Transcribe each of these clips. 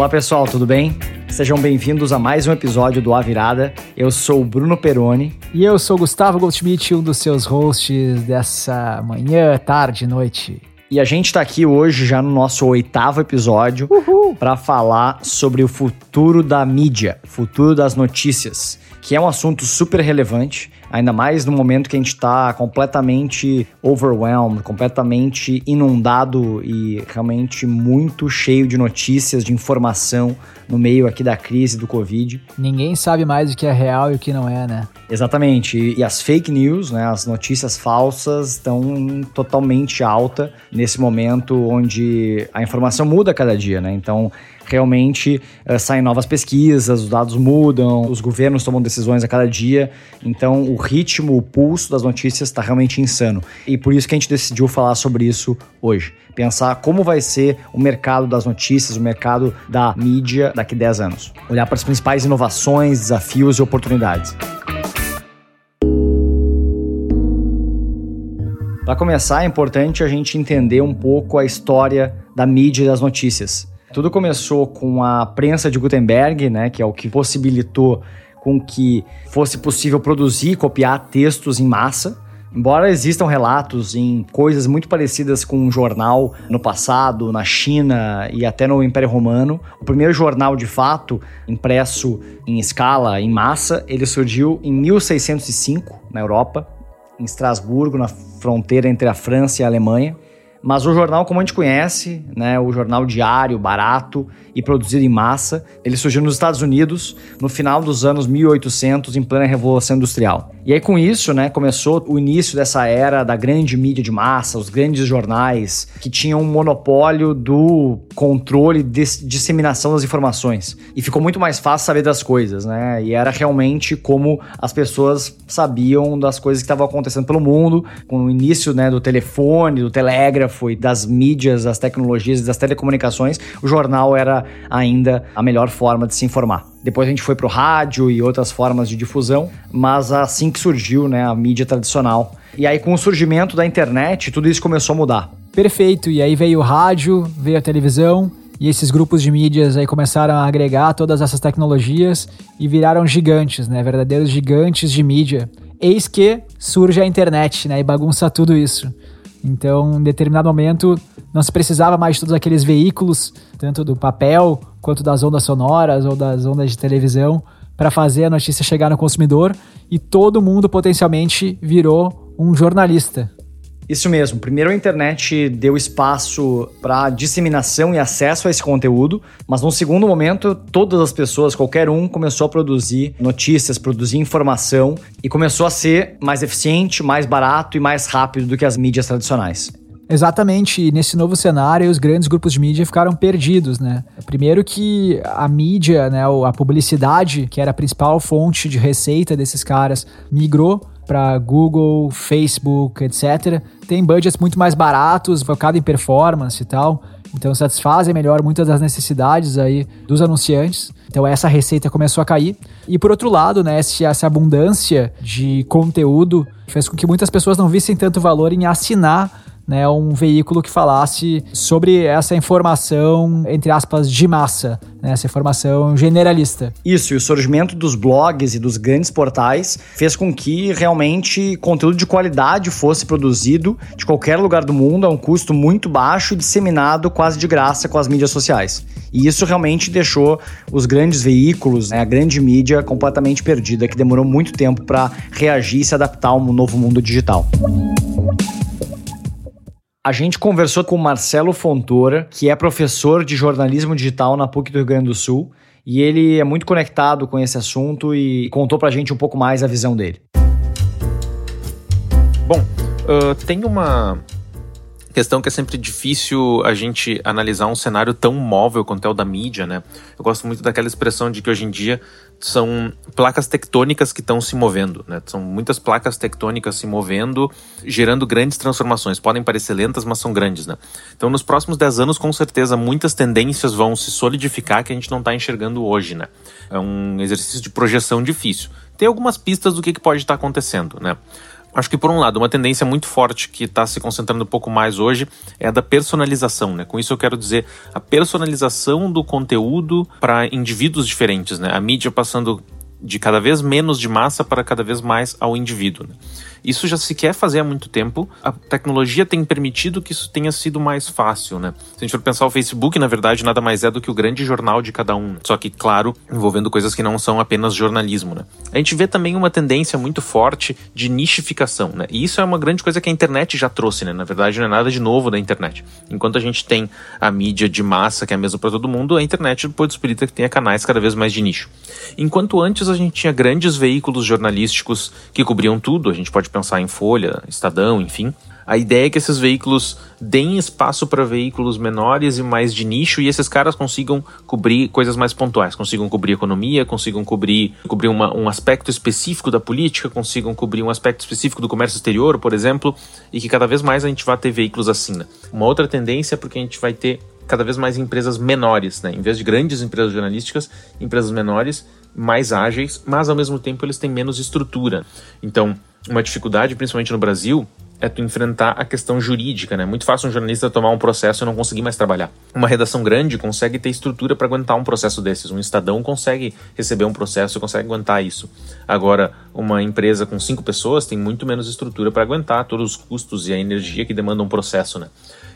Olá pessoal, tudo bem? Sejam bem-vindos a mais um episódio do A Virada. Eu sou o Bruno Peroni. E eu sou o Gustavo Goldschmidt, um dos seus hosts dessa manhã, tarde, noite. E a gente está aqui hoje já no nosso oitavo episódio para falar sobre o futuro da mídia, futuro das notícias, que é um assunto super relevante ainda mais no momento que a gente está completamente overwhelmed, completamente inundado e realmente muito cheio de notícias, de informação no meio aqui da crise do Covid. Ninguém sabe mais o que é real e o que não é, né? Exatamente. E as fake news, né, as notícias falsas estão totalmente alta nesse momento onde a informação muda cada dia, né? Então, realmente uh, saem novas pesquisas, os dados mudam, os governos tomam decisões a cada dia. Então, o ritmo, o pulso das notícias está realmente insano. E por isso que a gente decidiu falar sobre isso hoje. Pensar como vai ser o mercado das notícias, o mercado da mídia daqui a 10 anos. Olhar para as principais inovações, desafios e oportunidades. Para começar, é importante a gente entender um pouco a história da mídia e das notícias. Tudo começou com a prensa de Gutenberg, né, que é o que possibilitou com que fosse possível produzir e copiar textos em massa. Embora existam relatos em coisas muito parecidas com um jornal no passado, na China e até no Império Romano, o primeiro jornal de fato impresso em escala, em massa, ele surgiu em 1605 na Europa, em Estrasburgo, na fronteira entre a França e a Alemanha. Mas o jornal, como a gente conhece, né, o jornal diário, barato e produzido em massa, ele surgiu nos Estados Unidos no final dos anos 1800, em plena Revolução Industrial. E aí com isso, né, começou o início dessa era da grande mídia de massa, os grandes jornais que tinham um monopólio do controle de disseminação das informações. E ficou muito mais fácil saber das coisas, né? E era realmente como as pessoas sabiam das coisas que estavam acontecendo pelo mundo, com o início, né, do telefone, do telégrafo e das mídias, das tecnologias das telecomunicações, o jornal era ainda a melhor forma de se informar. Depois a gente foi para o rádio e outras formas de difusão, mas assim que surgiu né, a mídia tradicional. E aí, com o surgimento da internet, tudo isso começou a mudar. Perfeito. E aí veio o rádio, veio a televisão, e esses grupos de mídias aí começaram a agregar todas essas tecnologias e viraram gigantes, né? Verdadeiros gigantes de mídia. Eis que surge a internet, né? E bagunça tudo isso. Então, em determinado momento, não se precisava mais de todos aqueles veículos, tanto do papel quanto das ondas sonoras ou das ondas de televisão, para fazer a notícia chegar no consumidor e todo mundo potencialmente virou um jornalista. Isso mesmo. Primeiro a internet deu espaço para disseminação e acesso a esse conteúdo, mas num segundo momento, todas as pessoas, qualquer um, começou a produzir notícias, produzir informação e começou a ser mais eficiente, mais barato e mais rápido do que as mídias tradicionais. Exatamente, e nesse novo cenário, os grandes grupos de mídia ficaram perdidos, né? Primeiro que a mídia, né, a publicidade, que era a principal fonte de receita desses caras, migrou para Google, Facebook, etc. Tem budgets muito mais baratos, focado em performance e tal. Então satisfazem melhor muitas das necessidades aí dos anunciantes. Então essa receita começou a cair. E por outro lado, né, essa abundância de conteúdo fez com que muitas pessoas não vissem tanto valor em assinar né, um veículo que falasse sobre essa informação, entre aspas, de massa, né, essa informação generalista. Isso, e o surgimento dos blogs e dos grandes portais fez com que realmente conteúdo de qualidade fosse produzido de qualquer lugar do mundo a um custo muito baixo e disseminado quase de graça com as mídias sociais. E isso realmente deixou os grandes veículos, né, a grande mídia, completamente perdida, que demorou muito tempo para reagir e se adaptar ao novo mundo digital. A gente conversou com Marcelo Fontoura, que é professor de jornalismo digital na PUC do Rio Grande do Sul, e ele é muito conectado com esse assunto e contou pra gente um pouco mais a visão dele. Bom, uh, tem uma questão que é sempre difícil a gente analisar um cenário tão móvel quanto é o da mídia, né? Eu gosto muito daquela expressão de que hoje em dia são placas tectônicas que estão se movendo, né? São muitas placas tectônicas se movendo, gerando grandes transformações. Podem parecer lentas, mas são grandes, né? Então, nos próximos 10 anos, com certeza, muitas tendências vão se solidificar que a gente não está enxergando hoje, né? É um exercício de projeção difícil. Tem algumas pistas do que, que pode estar tá acontecendo, né? Acho que, por um lado, uma tendência muito forte que está se concentrando um pouco mais hoje é a da personalização. Né? Com isso, eu quero dizer a personalização do conteúdo para indivíduos diferentes. Né? A mídia passando de cada vez menos de massa para cada vez mais ao indivíduo. Né? Isso já se quer fazer há muito tempo. A tecnologia tem permitido que isso tenha sido mais fácil, né? Se a gente for pensar o Facebook, na verdade, nada mais é do que o grande jornal de cada um. Só que, claro, envolvendo coisas que não são apenas jornalismo, né? A gente vê também uma tendência muito forte de nichificação, né? E isso é uma grande coisa que a internet já trouxe, né? Na verdade, não é nada de novo da internet. Enquanto a gente tem a mídia de massa, que é a mesma para todo mundo, a internet possibilita que tenha canais cada vez mais de nicho. Enquanto antes a gente tinha grandes veículos jornalísticos que cobriam tudo, a gente pode pensar em Folha, Estadão, enfim. A ideia é que esses veículos deem espaço para veículos menores e mais de nicho e esses caras consigam cobrir coisas mais pontuais, consigam cobrir economia, consigam cobrir, cobrir uma, um aspecto específico da política, consigam cobrir um aspecto específico do comércio exterior, por exemplo, e que cada vez mais a gente vai ter veículos assim. Né? Uma outra tendência é porque a gente vai ter cada vez mais empresas menores, né? Em vez de grandes empresas jornalísticas, empresas menores, mais ágeis, mas ao mesmo tempo eles têm menos estrutura. Então, uma dificuldade, principalmente no Brasil, é tu enfrentar a questão jurídica, né? Muito fácil um jornalista tomar um processo e não conseguir mais trabalhar. Uma redação grande consegue ter estrutura para aguentar um processo desses. Um estadão consegue receber um processo consegue aguentar isso. Agora, uma empresa com cinco pessoas tem muito menos estrutura para aguentar todos os custos e a energia que demanda um processo, né?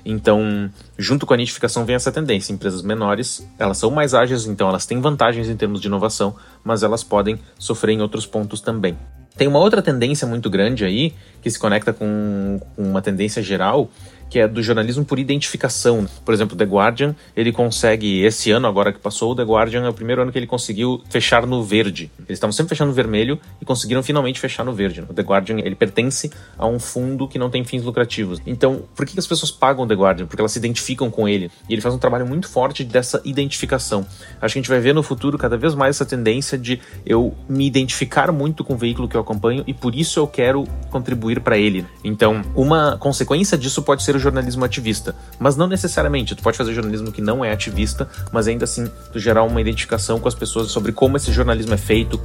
Então, junto com a nidificação vem essa tendência. Empresas menores, elas são mais ágeis, então elas têm vantagens em termos de inovação, mas elas podem sofrer em outros pontos também. Tem uma outra tendência muito grande aí, que se conecta com, uma tendência geral, que é do jornalismo por identificação. Por exemplo, The Guardian, ele consegue, esse ano agora que passou, o The Guardian é o primeiro ano que ele conseguiu fechar no verde. Eles estavam sempre fechando no vermelho e conseguiram finalmente fechar no verde. O The Guardian, ele pertence a um fundo que não tem fins lucrativos. Então, por que as pessoas pagam o The Guardian? Porque elas se identificam com ele. E ele faz um trabalho muito forte dessa identificação. Acho que a gente vai ver no futuro cada vez mais essa tendência de eu me identificar muito com o veículo que eu acompanho e por isso eu quero contribuir para ele. Então, uma consequência disso pode ser o jornalismo ativista. Mas não necessariamente. Tu pode fazer jornalismo que não é ativista, mas ainda assim tu gerar uma identificação com as pessoas sobre como esse jornalismo é feito.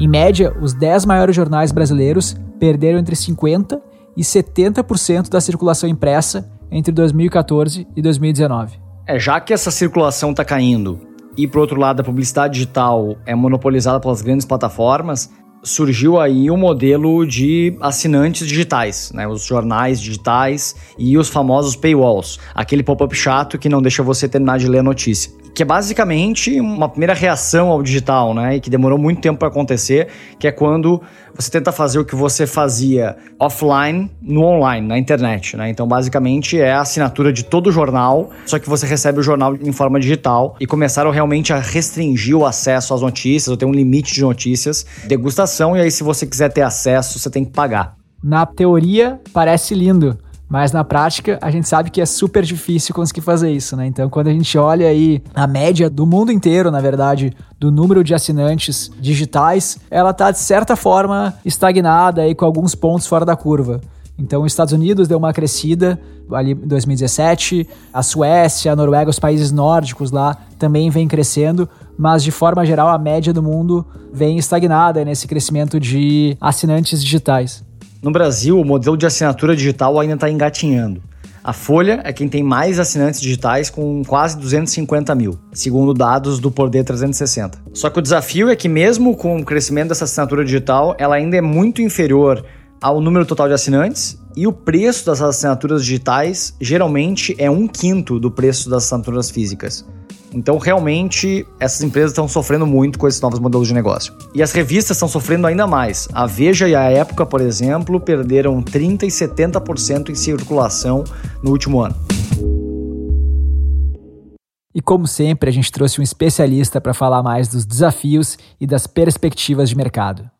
Em média, os 10 maiores jornais brasileiros perderam entre 50% e 70% da circulação impressa entre 2014 e 2019. É, já que essa circulação está caindo e, por outro lado, a publicidade digital é monopolizada pelas grandes plataformas, surgiu aí um modelo de assinantes digitais, né? Os jornais digitais e os famosos paywalls, aquele pop-up chato que não deixa você terminar de ler a notícia que é basicamente uma primeira reação ao digital, né? E que demorou muito tempo para acontecer, que é quando você tenta fazer o que você fazia offline no online, na internet, né? Então, basicamente é a assinatura de todo o jornal, só que você recebe o jornal em forma digital e começaram realmente a restringir o acesso às notícias, ou ter um limite de notícias, degustação, e aí se você quiser ter acesso, você tem que pagar. Na teoria, parece lindo. Mas na prática, a gente sabe que é super difícil conseguir fazer isso, né? Então, quando a gente olha aí a média do mundo inteiro, na verdade, do número de assinantes digitais, ela tá de certa forma estagnada aí com alguns pontos fora da curva. Então, os Estados Unidos deu uma crescida ali em 2017, a Suécia, a Noruega, os países nórdicos lá também vem crescendo, mas de forma geral a média do mundo vem estagnada nesse crescimento de assinantes digitais. No Brasil, o modelo de assinatura digital ainda está engatinhando. A Folha é quem tem mais assinantes digitais, com quase 250 mil, segundo dados do Poder 360. Só que o desafio é que, mesmo com o crescimento dessa assinatura digital, ela ainda é muito inferior ao número total de assinantes e o preço das assinaturas digitais geralmente é um quinto do preço das assinaturas físicas. Então, realmente, essas empresas estão sofrendo muito com esses novos modelos de negócio. E as revistas estão sofrendo ainda mais. A Veja e a Época, por exemplo, perderam 30% e 70% em circulação no último ano. E como sempre, a gente trouxe um especialista para falar mais dos desafios e das perspectivas de mercado.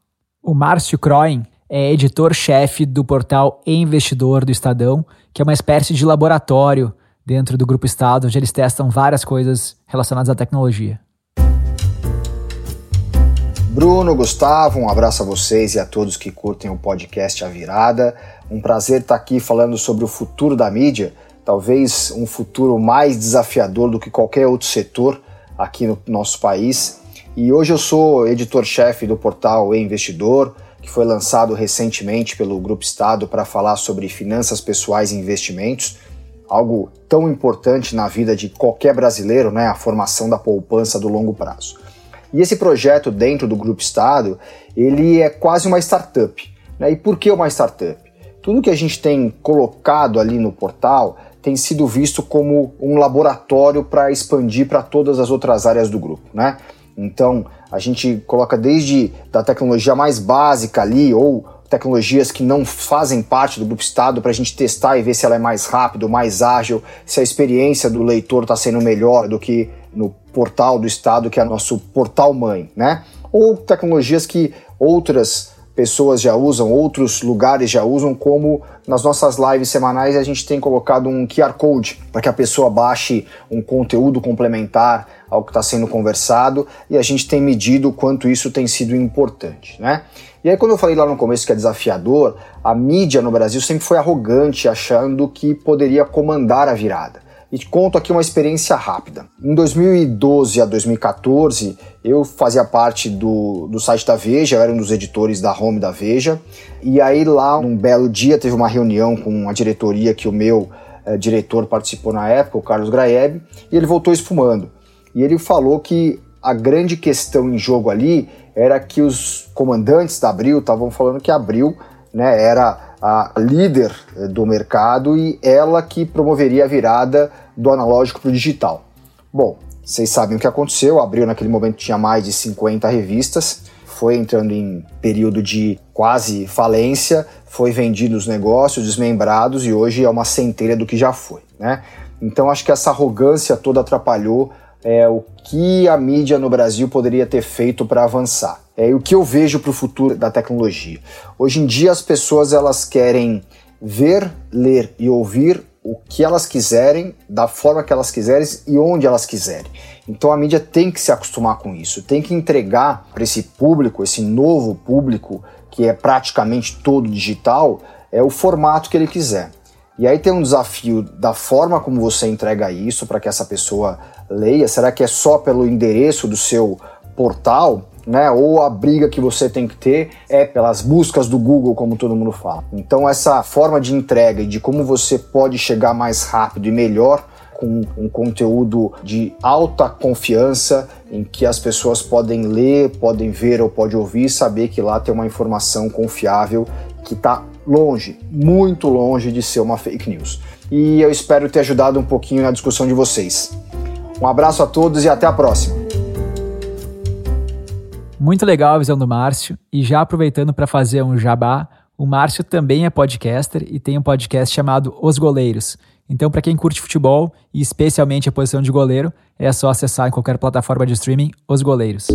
O Márcio Croin é editor-chefe do portal Investidor do Estadão, que é uma espécie de laboratório dentro do Grupo Estado, onde eles testam várias coisas relacionadas à tecnologia. Bruno, Gustavo, um abraço a vocês e a todos que curtem o podcast A Virada. Um prazer estar aqui falando sobre o futuro da mídia, talvez um futuro mais desafiador do que qualquer outro setor aqui no nosso país. e hoje eu sou editor-chefe do portal E Investidor, que foi lançado recentemente pelo Grupo Estado para falar sobre finanças pessoais e investimentos, algo tão importante na vida de qualquer brasileiro, né, a formação da poupança do longo prazo. E esse projeto dentro do Grupo Estado, ele é quase uma startup. Né? E por que uma startup? Tudo que a gente tem colocado ali no portal tem sido visto como um laboratório para expandir para todas as outras áreas do grupo, né? Então, a gente coloca desde da tecnologia mais básica ali ou tecnologias que não fazem parte do grupo Estado para a gente testar e ver se ela é mais rápido, mais ágil, se a experiência do leitor está sendo melhor do que no portal do Estado, que é nosso portal mãe, né? Ou tecnologias que outras pessoas já usam, outros lugares já usam, como nas nossas lives semanais a gente tem colocado um QR Code para que a pessoa baixe um conteúdo complementar ao que está sendo conversado e a gente tem medido o quanto isso tem sido importante, né? E aí quando eu falei lá no começo que é desafiador, a mídia no Brasil sempre foi arrogante, achando que poderia comandar a virada. E te conto aqui uma experiência rápida. Em 2012 a 2014, eu fazia parte do, do site da Veja, eu era um dos editores da home da Veja. E aí lá, num belo dia, teve uma reunião com a diretoria que o meu eh, diretor participou na época, o Carlos Graeb, e ele voltou espumando. E ele falou que a grande questão em jogo ali era que os comandantes da Abril estavam falando que a Abril né, era a líder eh, do mercado e ela que promoveria a virada do analógico para o digital. Bom, vocês sabem o que aconteceu, abriu naquele momento tinha mais de 50 revistas, foi entrando em período de quase falência, foi vendido os negócios, desmembrados e hoje é uma centelha do que já foi, né? Então acho que essa arrogância toda atrapalhou é, o que a mídia no Brasil poderia ter feito para avançar. É, o que eu vejo para o futuro da tecnologia. Hoje em dia as pessoas elas querem ver, ler e ouvir o que elas quiserem, da forma que elas quiserem e onde elas quiserem. Então a mídia tem que se acostumar com isso, tem que entregar para esse público, esse novo público que é praticamente todo digital, é o formato que ele quiser. E aí tem um desafio da forma como você entrega isso para que essa pessoa leia. Será que é só pelo endereço do seu portal? né? Ou a briga que você tem que ter é pelas buscas do Google, como todo mundo fala. Então essa forma de entrega e de como você pode chegar mais rápido e melhor com um conteúdo de alta confiança em que as pessoas podem ler, podem ver ou podem ouvir e saber que lá tem uma informação confiável que está longe, muito longe de ser uma fake news. E eu espero ter ajudado um pouquinho na discussão de vocês. Um abraço a todos e até a próxima. Muito legal a visão do Márcio. E já aproveitando para fazer um jabá, o Márcio também é podcaster e tem um podcast chamado Os Goleiros. Então, para quem curte futebol e especialmente a posição de goleiro, é só acessar em qualquer plataforma de streaming Os Goleiros.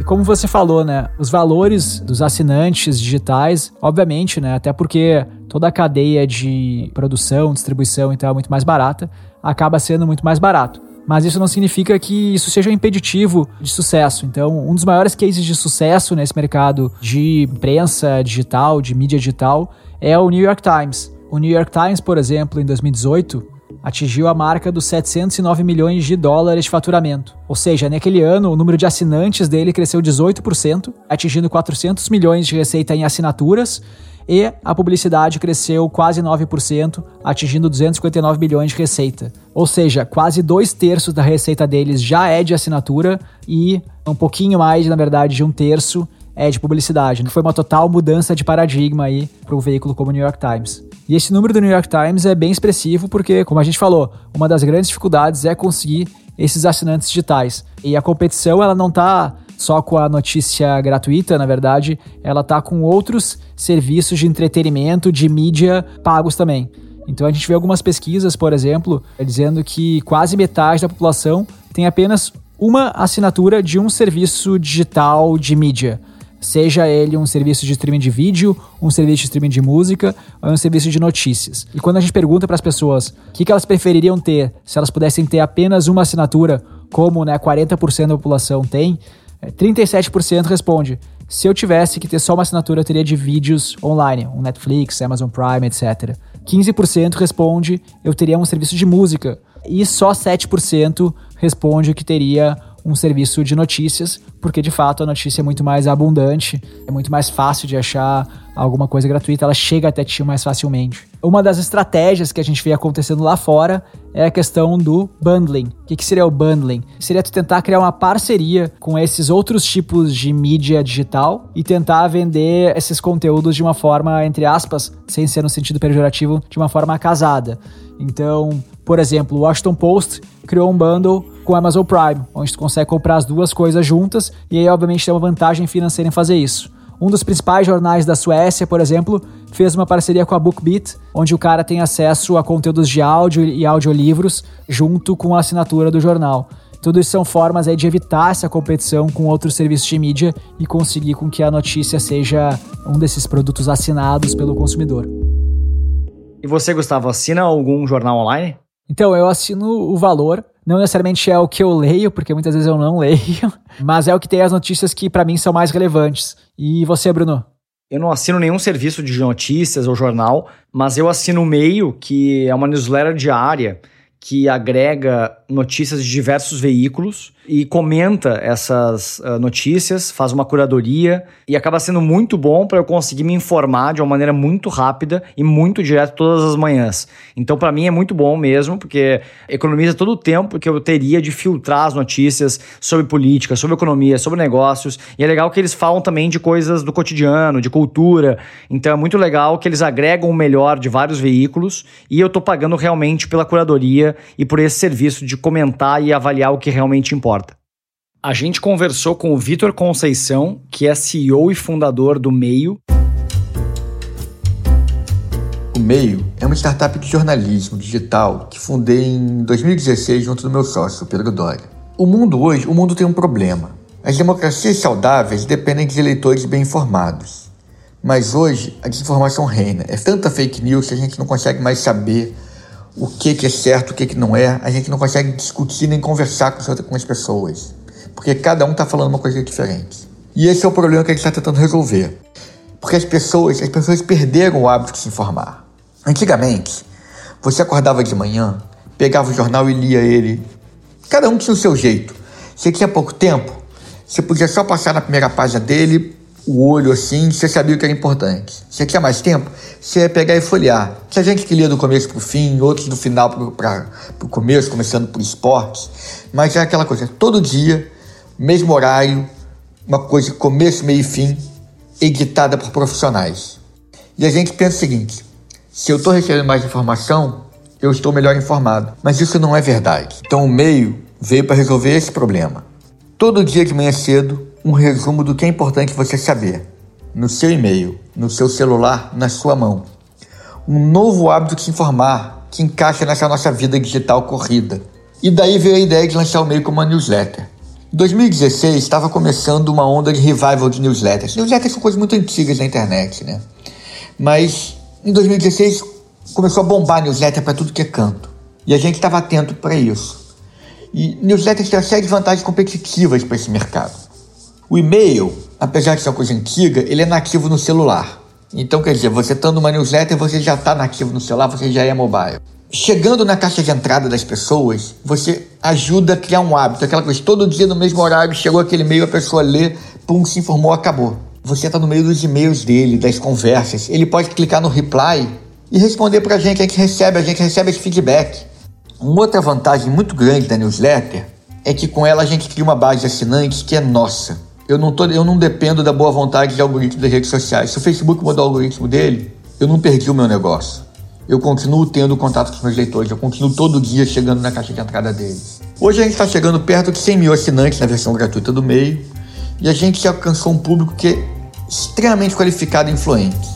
E como você falou, né, os valores dos assinantes digitais, obviamente, né, até porque toda a cadeia de produção, distribuição então é muito mais barata, acaba sendo muito mais barato mas isso não significa que isso seja um impeditivo de sucesso. Então, um dos maiores cases de sucesso nesse mercado de imprensa digital, de mídia digital, é o New York Times. O New York Times, por exemplo, em 2018, atingiu a marca dos 709 milhões de dólares de faturamento. Ou seja, naquele ano, o número de assinantes dele cresceu 18%, atingindo 400 milhões de receita em assinaturas e a publicidade cresceu quase 9%, atingindo 259 bilhões de receita. Ou seja, quase dois terços da receita deles já é de assinatura e um pouquinho mais, na verdade, de um terço é de publicidade. Foi uma total mudança de paradigma aí para um veículo como o New York Times. E esse número do New York Times é bem expressivo porque, como a gente falou, uma das grandes dificuldades é conseguir esses assinantes digitais. E a competição ela não está só com a notícia gratuita, na verdade, ela tá com outros serviços de entretenimento, de mídia pagos também. Então a gente vê algumas pesquisas, por exemplo, dizendo que quase metade da população tem apenas uma assinatura de um serviço digital de mídia. Seja ele um serviço de streaming de vídeo, um serviço de streaming de música ou um serviço de notícias. E quando a gente pergunta para as pessoas o que, que elas prefeririam ter se elas pudessem ter apenas uma assinatura, como né, 40% da população tem, 37% responde: se eu tivesse que ter só uma assinatura, eu teria de vídeos online, um Netflix, Amazon Prime, etc. 15% responde: eu teria um serviço de música. E só 7% responde que teria um serviço de notícias, porque de fato a notícia é muito mais abundante, é muito mais fácil de achar alguma coisa gratuita, ela chega até ti mais facilmente. Uma das estratégias que a gente vê acontecendo lá fora é a questão do bundling. O que, que seria o bundling? Seria tu tentar criar uma parceria com esses outros tipos de mídia digital e tentar vender esses conteúdos de uma forma, entre aspas, sem ser no sentido pejorativo, de uma forma casada. Então, por exemplo, o Washington Post criou um bundle com o Amazon Prime, onde tu consegue comprar as duas coisas juntas e aí, obviamente, tem uma vantagem financeira em fazer isso. Um dos principais jornais da Suécia, por exemplo, fez uma parceria com a BookBeat, onde o cara tem acesso a conteúdos de áudio e audiolivros junto com a assinatura do jornal. Tudo isso são formas aí de evitar essa competição com outros serviços de mídia e conseguir com que a notícia seja um desses produtos assinados pelo consumidor. E você, Gustavo, assina algum jornal online? Então, eu assino o valor. Não necessariamente é o que eu leio, porque muitas vezes eu não leio, mas é o que tem as notícias que para mim são mais relevantes. E você, Bruno? Eu não assino nenhum serviço de notícias ou jornal, mas eu assino o Meio, que é uma newsletter diária que agrega notícias de diversos veículos e comenta essas uh, notícias, faz uma curadoria e acaba sendo muito bom para eu conseguir me informar de uma maneira muito rápida e muito direta todas as manhãs. Então, para mim é muito bom mesmo, porque economiza todo o tempo que eu teria de filtrar as notícias sobre política, sobre economia, sobre negócios. E é legal que eles falam também de coisas do cotidiano, de cultura. Então, é muito legal que eles agregam o melhor de vários veículos e eu tô pagando realmente pela curadoria e por esse serviço de comentar e avaliar o que realmente importa. A gente conversou com o Vitor Conceição, que é CEO e fundador do Meio. O Meio é uma startup de jornalismo digital que fundei em 2016 junto do meu sócio, Pedro Doria. O mundo hoje, o mundo tem um problema. As democracias saudáveis dependem de eleitores bem informados. Mas hoje a desinformação reina. É tanta fake news que a gente não consegue mais saber o que, que é certo, o que, que não é. A gente não consegue discutir nem conversar com as pessoas, porque cada um está falando uma coisa diferente. E esse é o problema que a gente está tentando resolver. Porque as pessoas, as pessoas perderam o hábito de se informar. Antigamente, você acordava de manhã, pegava o jornal e lia ele. Cada um tinha o seu jeito. Você tinha pouco tempo, você podia só passar na primeira página dele, o olho assim, você sabia o que era importante. Você tinha mais tempo, você ia pegar e folhear. Tinha gente que lia do começo para o fim, outros do final para o começo, começando por esportes. Mas era aquela coisa, todo dia, mesmo horário, uma coisa começo, meio e fim, editada por profissionais. E a gente pensa o seguinte: se eu estou recebendo mais informação, eu estou melhor informado. Mas isso não é verdade. Então o meio veio para resolver esse problema. Todo dia de manhã cedo, um resumo do que é importante você saber. No seu e-mail, no seu celular, na sua mão. Um novo hábito de se informar que encaixa nessa nossa vida digital corrida. E daí veio a ideia de lançar o e-mail como uma newsletter. Em 2016 estava começando uma onda de revival de newsletters. Newsletters são coisas muito antigas na internet, né? Mas em 2016 começou a bombar newsletter para tudo que é canto. E a gente estava atento para isso. E newsletters têm de vantagens competitivas para esse mercado. O e-mail, apesar de ser uma coisa antiga, ele é nativo no celular. Então, quer dizer, você estando numa newsletter, você já está nativo no celular, você já é mobile. Chegando na caixa de entrada das pessoas, você ajuda a criar um hábito. Aquela coisa, todo dia no mesmo horário, chegou aquele e-mail, a pessoa lê, pum, se informou, acabou. Você está no meio dos e-mails dele, das conversas. Ele pode clicar no reply e responder para a gente, a gente recebe, a gente recebe esse feedback. Uma outra vantagem muito grande da newsletter é que com ela a gente cria uma base de assinantes que é nossa. Eu não, tô, eu não dependo da boa vontade de algoritmo das redes sociais. Se o Facebook mudar o algoritmo dele, eu não perdi o meu negócio. Eu continuo tendo contato com os meus leitores, eu continuo todo dia chegando na caixa de entrada deles. Hoje a gente está chegando perto de 100 mil assinantes na versão gratuita do meio e a gente alcançou um público que é extremamente qualificado e influente.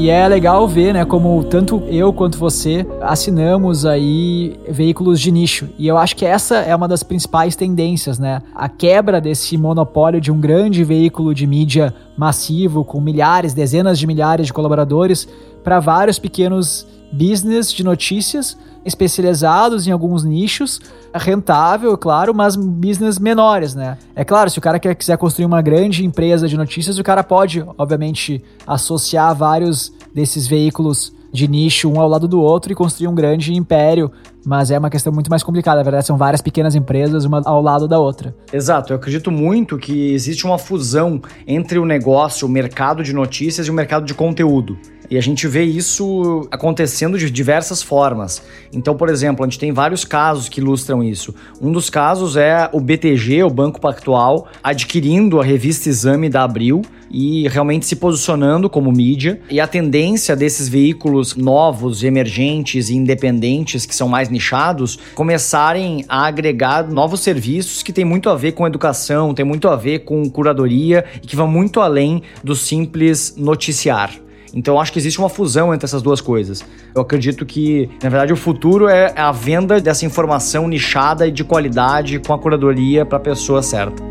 E é legal ver, né, como tanto eu quanto você assinamos aí veículos de nicho. E eu acho que essa é uma das principais tendências, né? A quebra desse monopólio de um grande veículo de mídia massivo com milhares, dezenas de milhares de colaboradores para vários pequenos business de notícias especializados em alguns nichos, rentável, claro, mas business menores, né? É claro, se o cara quer, quiser construir uma grande empresa de notícias, o cara pode, obviamente, associar vários desses veículos de nicho um ao lado do outro e construir um grande império. Mas é uma questão muito mais complicada. Na verdade, são várias pequenas empresas, uma ao lado da outra. Exato. Eu acredito muito que existe uma fusão entre o negócio, o mercado de notícias e o mercado de conteúdo. E a gente vê isso acontecendo de diversas formas. Então, por exemplo, a gente tem vários casos que ilustram isso. Um dos casos é o BTG, o Banco Pactual, adquirindo a revista Exame da Abril e realmente se posicionando como mídia. E a tendência desses veículos novos, emergentes e independentes, que são mais nichados, começarem a agregar novos serviços que têm muito a ver com educação, tem muito a ver com curadoria e que vão muito além do simples noticiar. Então acho que existe uma fusão entre essas duas coisas. Eu acredito que, na verdade, o futuro é a venda dessa informação nichada e de qualidade com a curadoria para a pessoa certa.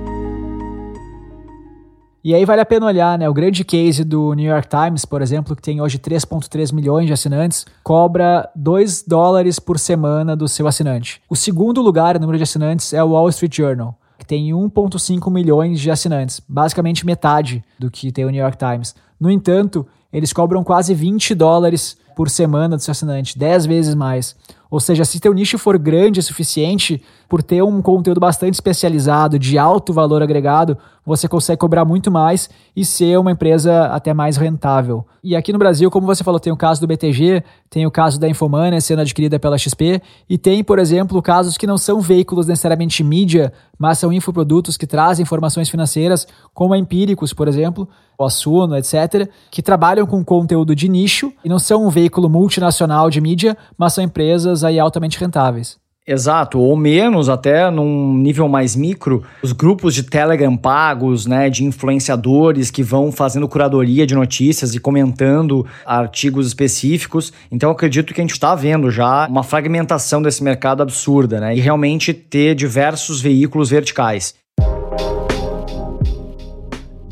E aí vale a pena olhar, né? O grande case do New York Times, por exemplo, que tem hoje 3,3 milhões de assinantes, cobra 2 dólares por semana do seu assinante. O segundo lugar em número de assinantes é o Wall Street Journal, que tem 1,5 milhões de assinantes, basicamente metade do que tem o New York Times. No entanto, eles cobram quase 20 dólares por semana do seu assinante, 10 vezes mais. Ou seja, se teu nicho for grande o suficiente, por ter um conteúdo bastante especializado, de alto valor agregado, você consegue cobrar muito mais e ser uma empresa até mais rentável. E aqui no Brasil, como você falou, tem o caso do BTG, tem o caso da Infomania sendo adquirida pela XP, e tem, por exemplo, casos que não são veículos necessariamente mídia, mas são infoprodutos que trazem informações financeiras, como a Empíricos, por exemplo, o Assuno, etc., que trabalham com conteúdo de nicho e não são um veículo multinacional de mídia, mas são empresas aí altamente rentáveis. Exato, ou menos até num nível mais micro, os grupos de Telegram pagos, né, de influenciadores que vão fazendo curadoria de notícias e comentando artigos específicos. Então acredito que a gente está vendo já uma fragmentação desse mercado absurda, né, e realmente ter diversos veículos verticais.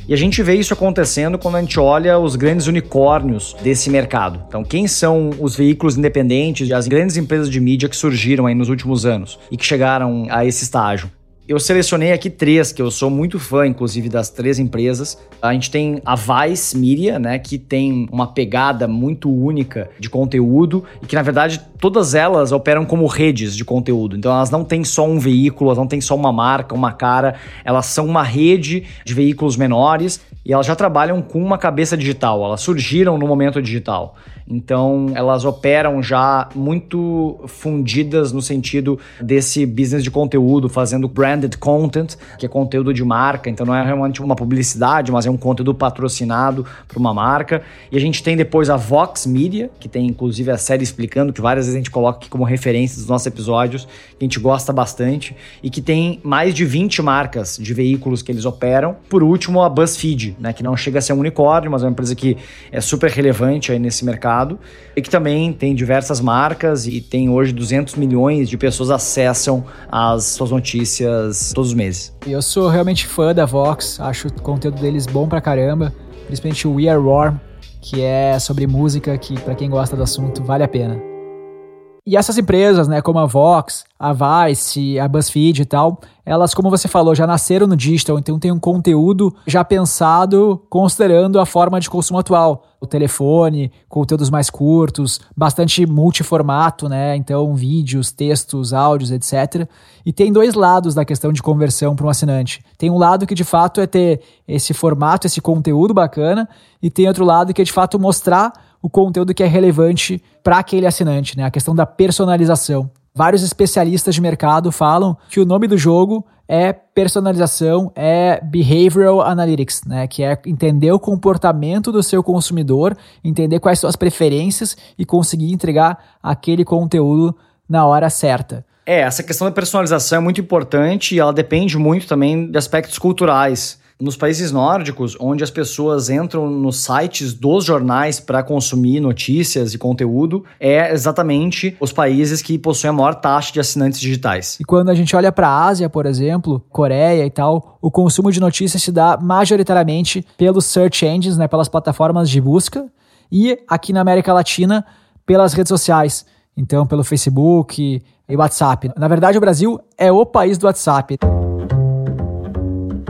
E a gente vê isso acontecendo quando a gente olha os grandes unicórnios desse mercado. Então, quem são os veículos independentes, as grandes empresas de mídia que surgiram aí nos últimos anos e que chegaram a esse estágio? Eu selecionei aqui três, que eu sou muito fã, inclusive, das três empresas. A gente tem a Vice Media, né, que tem uma pegada muito única de conteúdo e que, na verdade, todas elas operam como redes de conteúdo. Então, elas não têm só um veículo, elas não têm só uma marca, uma cara, elas são uma rede de veículos menores e elas já trabalham com uma cabeça digital, elas surgiram no momento digital. Então, elas operam já muito fundidas no sentido desse business de conteúdo, fazendo branded content, que é conteúdo de marca. Então, não é realmente uma publicidade, mas é um conteúdo patrocinado para uma marca. E a gente tem depois a Vox Media, que tem inclusive a série explicando, que várias vezes a gente coloca aqui como referência dos nossos episódios, que a gente gosta bastante, e que tem mais de 20 marcas de veículos que eles operam. Por último, a BuzzFeed, né, que não chega a ser um unicórnio, mas é uma empresa que é super relevante aí nesse mercado mercado e que também tem diversas marcas e tem hoje 200 milhões de pessoas acessam as suas notícias todos os meses. Eu sou realmente fã da Vox, acho o conteúdo deles bom pra caramba, principalmente o We Are Warm, que é sobre música que para quem gosta do assunto vale a pena. E essas empresas, né, como a Vox, a Vice, a BuzzFeed e tal, elas, como você falou, já nasceram no digital, então tem um conteúdo já pensado considerando a forma de consumo atual. O telefone, conteúdos mais curtos, bastante multiformato, né? Então, vídeos, textos, áudios, etc. E tem dois lados da questão de conversão para um assinante. Tem um lado que de fato é ter esse formato, esse conteúdo bacana, e tem outro lado que é de fato mostrar o conteúdo que é relevante para aquele assinante, né? A questão da personalização. Vários especialistas de mercado falam que o nome do jogo é personalização, é behavioral analytics, né? Que é entender o comportamento do seu consumidor, entender quais são as preferências e conseguir entregar aquele conteúdo na hora certa. É, essa questão da personalização é muito importante e ela depende muito também de aspectos culturais. Nos países nórdicos, onde as pessoas entram nos sites dos jornais para consumir notícias e conteúdo, é exatamente os países que possuem a maior taxa de assinantes digitais. E quando a gente olha para a Ásia, por exemplo, Coreia e tal, o consumo de notícias se dá majoritariamente pelos search engines, né, pelas plataformas de busca, e aqui na América Latina, pelas redes sociais. Então, pelo Facebook e WhatsApp. Na verdade, o Brasil é o país do WhatsApp.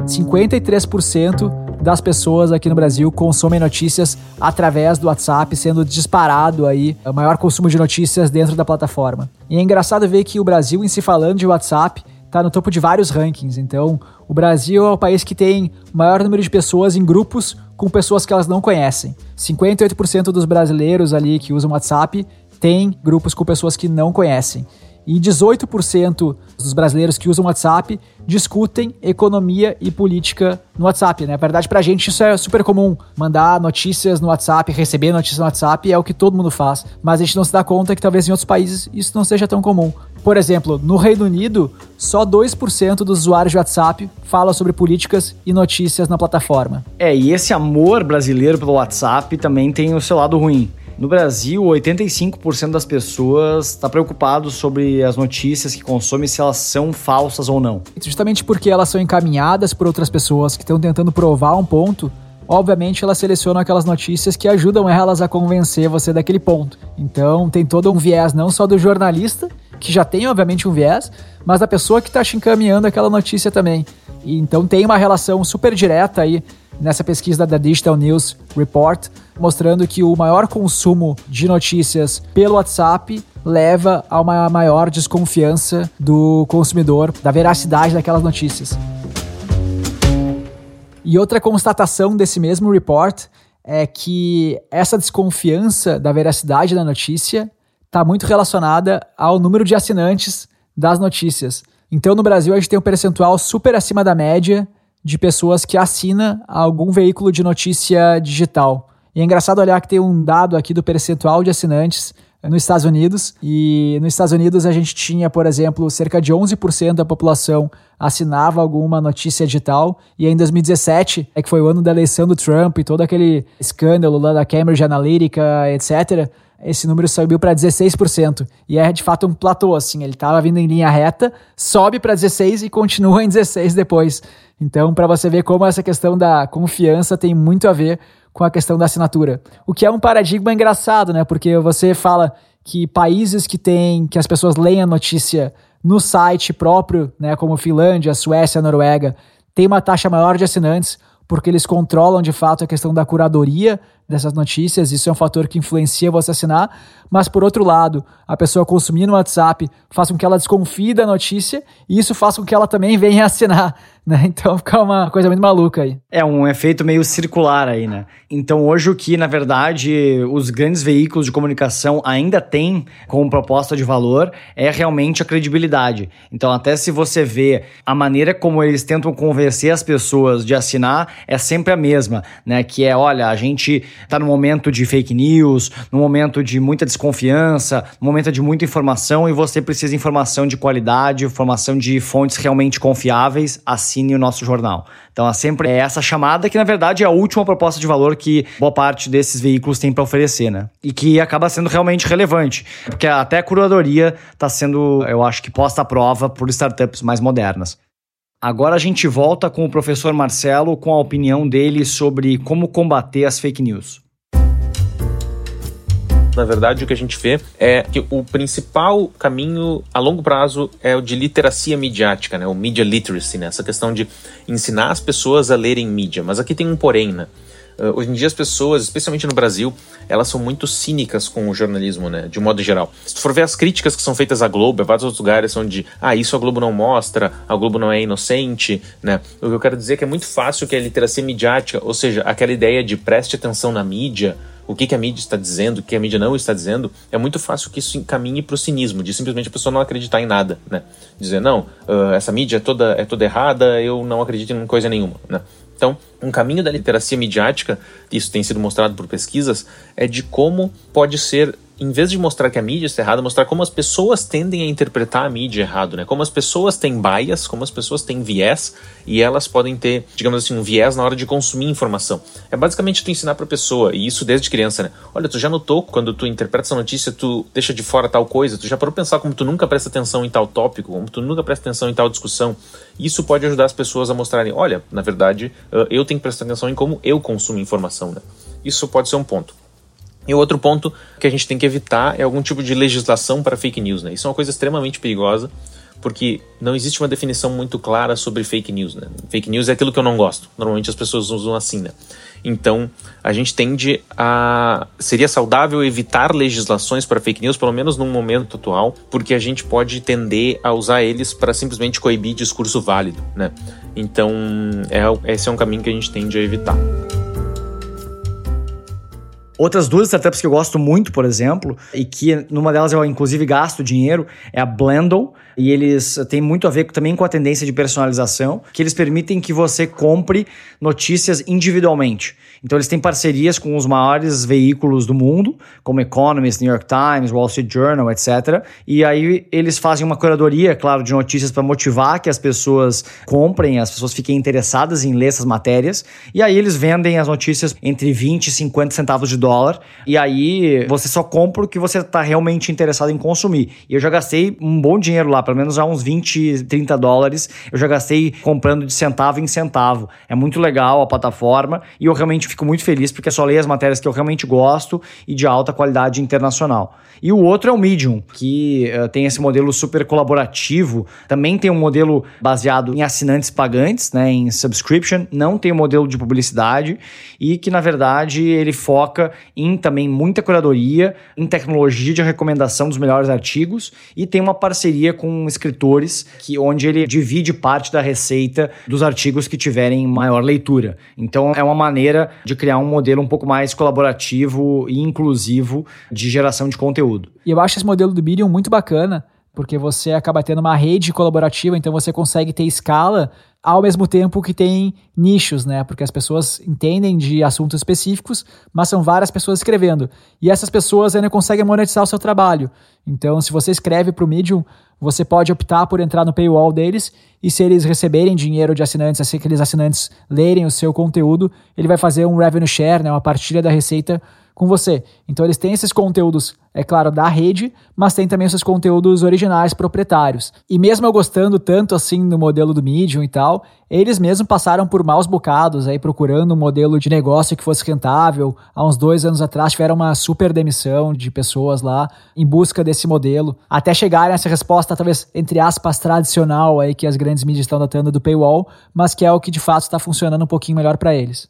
53% das pessoas aqui no Brasil consomem notícias através do WhatsApp, sendo disparado aí o maior consumo de notícias dentro da plataforma. E é engraçado ver que o Brasil, em se falando de WhatsApp, está no topo de vários rankings. Então, o Brasil é o país que tem maior número de pessoas em grupos com pessoas que elas não conhecem. 58% dos brasileiros ali que usam WhatsApp têm grupos com pessoas que não conhecem e 18% dos brasileiros que usam WhatsApp discutem economia e política no WhatsApp, né? Na verdade, pra gente isso é super comum. Mandar notícias no WhatsApp, receber notícias no WhatsApp é o que todo mundo faz. Mas a gente não se dá conta que talvez em outros países isso não seja tão comum. Por exemplo, no Reino Unido, só 2% dos usuários de WhatsApp falam sobre políticas e notícias na plataforma. É, e esse amor brasileiro pelo WhatsApp também tem o seu lado ruim. No Brasil, 85% das pessoas está preocupado sobre as notícias que consomem, se elas são falsas ou não. Justamente porque elas são encaminhadas por outras pessoas que estão tentando provar um ponto, obviamente elas selecionam aquelas notícias que ajudam elas a convencer você daquele ponto. Então tem todo um viés não só do jornalista, que já tem obviamente um viés, mas da pessoa que está te encaminhando aquela notícia também. E, então tem uma relação super direta aí nessa pesquisa da Digital News Report mostrando que o maior consumo de notícias pelo WhatsApp leva a uma maior desconfiança do consumidor da veracidade daquelas notícias. E outra constatação desse mesmo report é que essa desconfiança da veracidade da notícia está muito relacionada ao número de assinantes das notícias. Então, no Brasil, a gente tem um percentual super acima da média de pessoas que assinam algum veículo de notícia digital. E é engraçado olhar que tem um dado aqui do percentual de assinantes nos Estados Unidos. E nos Estados Unidos a gente tinha, por exemplo, cerca de 11% da população assinava alguma notícia digital. E em 2017, é que foi o ano da eleição do Trump e todo aquele escândalo lá da Cambridge Analytica, etc., esse número subiu para 16%. E é de fato um platô, assim, ele estava vindo em linha reta, sobe para 16 e continua em 16 depois. Então, para você ver como essa questão da confiança tem muito a ver com a questão da assinatura. O que é um paradigma engraçado, né? Porque você fala que países que têm, que as pessoas leem a notícia no site próprio, né, como Finlândia, Suécia, Noruega, tem uma taxa maior de assinantes, porque eles controlam de fato a questão da curadoria dessas notícias, isso é um fator que influencia você assinar, mas por outro lado, a pessoa consumir no WhatsApp faz com que ela desconfie da notícia e isso faz com que ela também venha assinar, né? Então fica uma coisa muito maluca aí. É um efeito meio circular aí, né? Então hoje o que, na verdade, os grandes veículos de comunicação ainda têm como proposta de valor é realmente a credibilidade. Então até se você vê a maneira como eles tentam convencer as pessoas de assinar é sempre a mesma, né? Que é, olha, a gente está no momento de fake news, no momento de muita desconfiança, no momento de muita informação e você precisa de informação de qualidade, informação de fontes realmente confiáveis, assine o nosso jornal. Então, é sempre essa chamada que, na verdade, é a última proposta de valor que boa parte desses veículos tem para oferecer, né? E que acaba sendo realmente relevante, porque até a curadoria está sendo, eu acho que, posta à prova por startups mais modernas. Agora a gente volta com o professor Marcelo com a opinião dele sobre como combater as fake news. Na verdade, o que a gente vê é que o principal caminho a longo prazo é o de literacia midiática, né? o media literacy, né? essa questão de ensinar as pessoas a lerem mídia. Mas aqui tem um porém, né? Uh, hoje em dia as pessoas, especialmente no Brasil, elas são muito cínicas com o jornalismo, né, de modo geral. Se tu for ver as críticas que são feitas à Globo, em vários outros lugares são de, ah, isso a Globo não mostra, a Globo não é inocente, né. O que eu quero dizer é que é muito fácil que a literacia midiática, ou seja, aquela ideia de preste atenção na mídia, o que, que, a mídia está dizendo, o que a mídia não está dizendo, é muito fácil que isso encaminhe para o cinismo, de simplesmente a pessoa não acreditar em nada, né? Dizer, não, uh, essa mídia é toda, é toda errada, eu não acredito em coisa nenhuma, né? Então, um caminho da literacia midiática, isso tem sido mostrado por pesquisas, é de como pode ser em vez de mostrar que a mídia está errada, mostrar como as pessoas tendem a interpretar a mídia errado, né? Como as pessoas têm bias, como as pessoas têm viés e elas podem ter, digamos assim, um viés na hora de consumir informação. É basicamente tu ensinar para a pessoa, e isso desde criança, né? Olha, tu já notou quando tu interpreta essa notícia, tu deixa de fora tal coisa, tu já parou pensar como tu nunca presta atenção em tal tópico, como tu nunca presta atenção em tal discussão. Isso pode ajudar as pessoas a mostrarem, olha, na verdade, eu tenho que prestar atenção em como eu consumo informação, né? Isso pode ser um ponto. E o outro ponto que a gente tem que evitar é algum tipo de legislação para fake news, né? Isso é uma coisa extremamente perigosa, porque não existe uma definição muito clara sobre fake news, né? Fake news é aquilo que eu não gosto. Normalmente as pessoas usam assim, né? Então, a gente tende a. Seria saudável evitar legislações para fake news, pelo menos num momento atual, porque a gente pode tender a usar eles para simplesmente coibir discurso válido, né? Então, é, esse é um caminho que a gente tende a evitar. Outras duas startups que eu gosto muito, por exemplo, e que numa delas eu inclusive gasto dinheiro, é a Blendle, e eles têm muito a ver também com a tendência de personalização, que eles permitem que você compre notícias individualmente. Então eles têm parcerias com os maiores veículos do mundo, como Economist, New York Times, Wall Street Journal, etc. E aí eles fazem uma curadoria, claro, de notícias para motivar que as pessoas comprem, as pessoas fiquem interessadas em ler essas matérias. E aí eles vendem as notícias entre 20 e 50 centavos de dólar. E aí você só compra o que você está realmente interessado em consumir. E eu já gastei um bom dinheiro lá, pelo menos já uns 20, 30 dólares. Eu já gastei comprando de centavo em centavo. É muito legal a plataforma e eu realmente fico muito feliz porque só leio as matérias que eu realmente gosto e de alta qualidade internacional. E o outro é o Medium, que uh, tem esse modelo super colaborativo. Também tem um modelo baseado em assinantes pagantes, né, em subscription. Não tem um modelo de publicidade e que, na verdade, ele foca em também muita curadoria, em tecnologia de recomendação dos melhores artigos e tem uma parceria com escritores que onde ele divide parte da receita dos artigos que tiverem maior leitura. Então, é uma maneira de criar um modelo um pouco mais colaborativo e inclusivo de geração de conteúdo. E eu acho esse modelo do Medium muito bacana, porque você acaba tendo uma rede colaborativa, então você consegue ter escala ao mesmo tempo que tem nichos, né? Porque as pessoas entendem de assuntos específicos, mas são várias pessoas escrevendo. E essas pessoas ainda conseguem monetizar o seu trabalho. Então, se você escreve para o Medium, você pode optar por entrar no paywall deles e se eles receberem dinheiro de assinantes, se aqueles assinantes lerem o seu conteúdo, ele vai fazer um revenue share, né? Uma partilha da receita com você. Então eles têm esses conteúdos, é claro, da rede, mas tem também esses conteúdos originais proprietários. E mesmo eu gostando tanto assim do modelo do Medium e tal, eles mesmos passaram por maus bocados aí procurando um modelo de negócio que fosse rentável. Há uns dois anos atrás tiveram uma super demissão de pessoas lá em busca desse modelo, até chegarem a essa resposta talvez entre aspas tradicional aí que as grandes mídias estão datando do paywall, mas que é o que de fato está funcionando um pouquinho melhor para eles.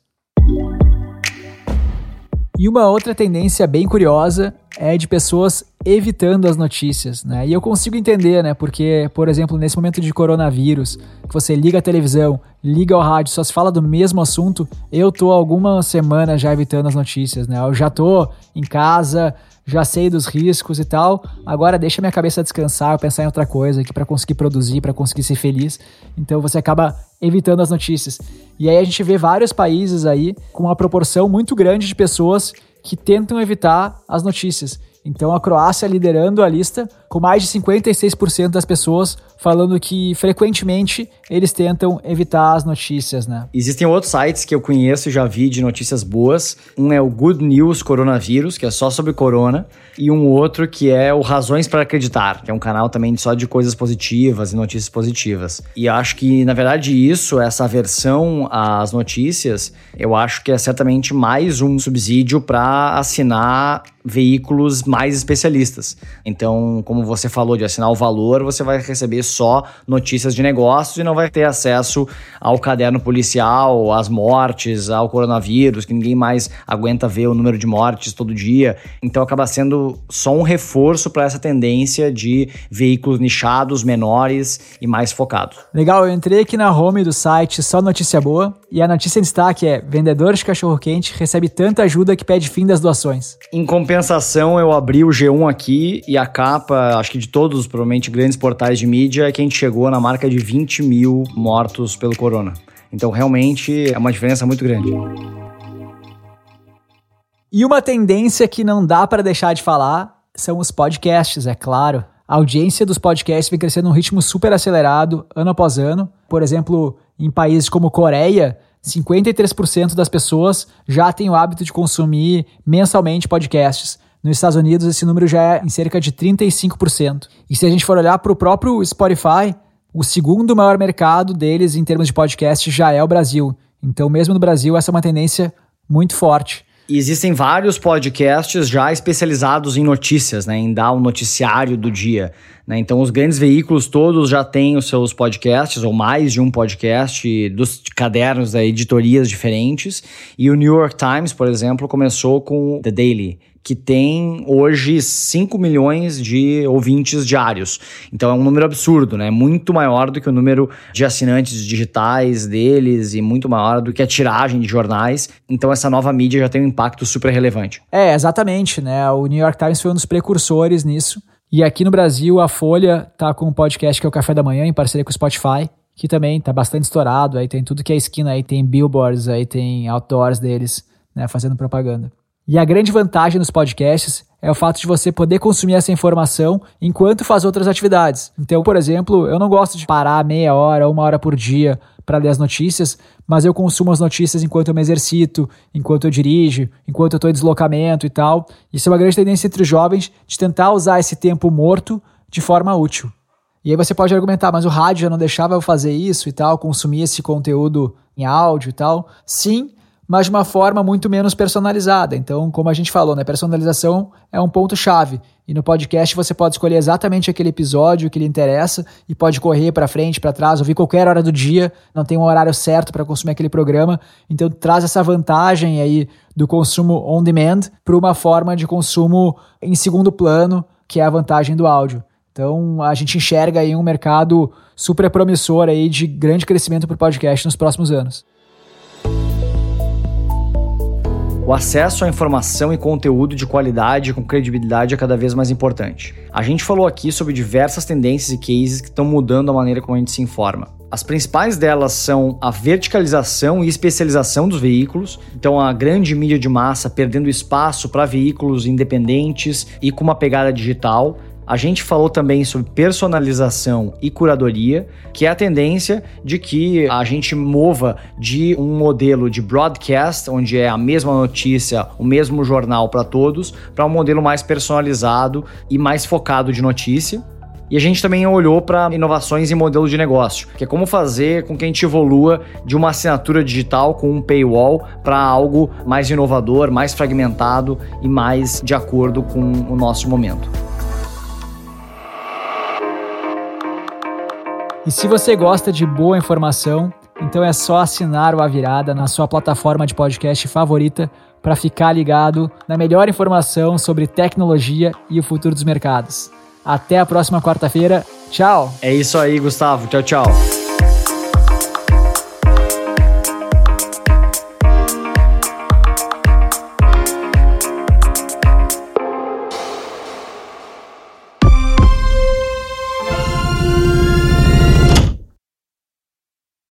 E uma outra tendência bem curiosa é de pessoas evitando as notícias, né? E eu consigo entender, né? Porque, por exemplo, nesse momento de coronavírus, que você liga a televisão, liga o rádio, só se fala do mesmo assunto, eu tô algumas semanas já evitando as notícias, né? Eu já tô em casa, já sei dos riscos e tal. Agora deixa minha cabeça descansar, pensar em outra coisa aqui para conseguir produzir, para conseguir ser feliz. Então você acaba evitando as notícias. E aí a gente vê vários países aí com uma proporção muito grande de pessoas que tentam evitar as notícias. Então a Croácia liderando a lista com mais de 56% das pessoas falando que frequentemente eles tentam evitar as notícias, né? Existem outros sites que eu conheço e já vi de notícias boas. Um é o Good News Coronavírus, que é só sobre corona, e um outro que é o Razões para Acreditar, que é um canal também só de coisas positivas e notícias positivas. E acho que, na verdade, isso, essa aversão às notícias, eu acho que é certamente mais um subsídio para assinar veículos mais especialistas. Então, como você falou de assinar o valor, você vai receber só notícias de negócios e não vai ter acesso ao caderno policial, às mortes, ao coronavírus, que ninguém mais aguenta ver o número de mortes todo dia. Então acaba sendo só um reforço para essa tendência de veículos nichados, menores e mais focados. Legal, eu entrei aqui na home do site Só Notícia Boa e a notícia em destaque é: vendedor de cachorro-quente recebe tanta ajuda que pede fim das doações. Em compensação, eu abri o G1 aqui e a capa, acho que de todos, provavelmente grandes portais de mídia, é que a gente chegou na marca de 20 mil mortos pelo corona. Então, realmente, é uma diferença muito grande. E uma tendência que não dá para deixar de falar são os podcasts, é claro. A audiência dos podcasts vem crescendo num ritmo super acelerado, ano após ano. Por exemplo, em países como Coreia, 53% das pessoas já têm o hábito de consumir mensalmente podcasts. Nos Estados Unidos, esse número já é em cerca de 35%. E se a gente for olhar para o próprio Spotify, o segundo maior mercado deles em termos de podcast já é o Brasil. Então, mesmo no Brasil, essa é uma tendência muito forte. E existem vários podcasts já especializados em notícias, né, em dar o um noticiário do dia. Né? Então, os grandes veículos todos já têm os seus podcasts, ou mais de um podcast, dos cadernos da editorias diferentes. E o New York Times, por exemplo, começou com The Daily, que tem hoje 5 milhões de ouvintes diários. Então é um número absurdo, né? Muito maior do que o número de assinantes digitais deles e muito maior do que a tiragem de jornais. Então essa nova mídia já tem um impacto super relevante. É, exatamente, né? O New York Times foi um dos precursores nisso. E aqui no Brasil, a Folha tá com um podcast que é o Café da Manhã, em parceria com o Spotify, que também tá bastante estourado. Aí tem tudo que é esquina, aí tem billboards, aí tem outdoors deles, né, fazendo propaganda. E a grande vantagem dos podcasts é o fato de você poder consumir essa informação enquanto faz outras atividades. Então, por exemplo, eu não gosto de parar meia hora, uma hora por dia para ler as notícias, mas eu consumo as notícias enquanto eu me exercito, enquanto eu dirijo, enquanto eu estou em deslocamento e tal. Isso é uma grande tendência entre os jovens de tentar usar esse tempo morto de forma útil. E aí você pode argumentar, mas o rádio já não deixava eu fazer isso e tal, consumir esse conteúdo em áudio e tal. Sim, mas de uma forma muito menos personalizada. Então, como a gente falou, né, personalização é um ponto chave. E no podcast você pode escolher exatamente aquele episódio que lhe interessa e pode correr para frente, para trás, ouvir qualquer hora do dia, não tem um horário certo para consumir aquele programa. Então, traz essa vantagem aí do consumo on demand para uma forma de consumo em segundo plano, que é a vantagem do áudio. Então, a gente enxerga aí um mercado super promissor aí de grande crescimento para o podcast nos próximos anos. O acesso à informação e conteúdo de qualidade com credibilidade é cada vez mais importante. A gente falou aqui sobre diversas tendências e cases que estão mudando a maneira como a gente se informa. As principais delas são a verticalização e especialização dos veículos, então a grande mídia de massa perdendo espaço para veículos independentes e com uma pegada digital, a gente falou também sobre personalização e curadoria, que é a tendência de que a gente mova de um modelo de broadcast, onde é a mesma notícia, o mesmo jornal para todos, para um modelo mais personalizado e mais focado de notícia. E a gente também olhou para inovações em modelo de negócio, que é como fazer com que a gente evolua de uma assinatura digital com um paywall para algo mais inovador, mais fragmentado e mais de acordo com o nosso momento. E se você gosta de boa informação, então é só assinar o A Virada na sua plataforma de podcast favorita para ficar ligado na melhor informação sobre tecnologia e o futuro dos mercados. Até a próxima quarta-feira. Tchau! É isso aí, Gustavo. Tchau, tchau.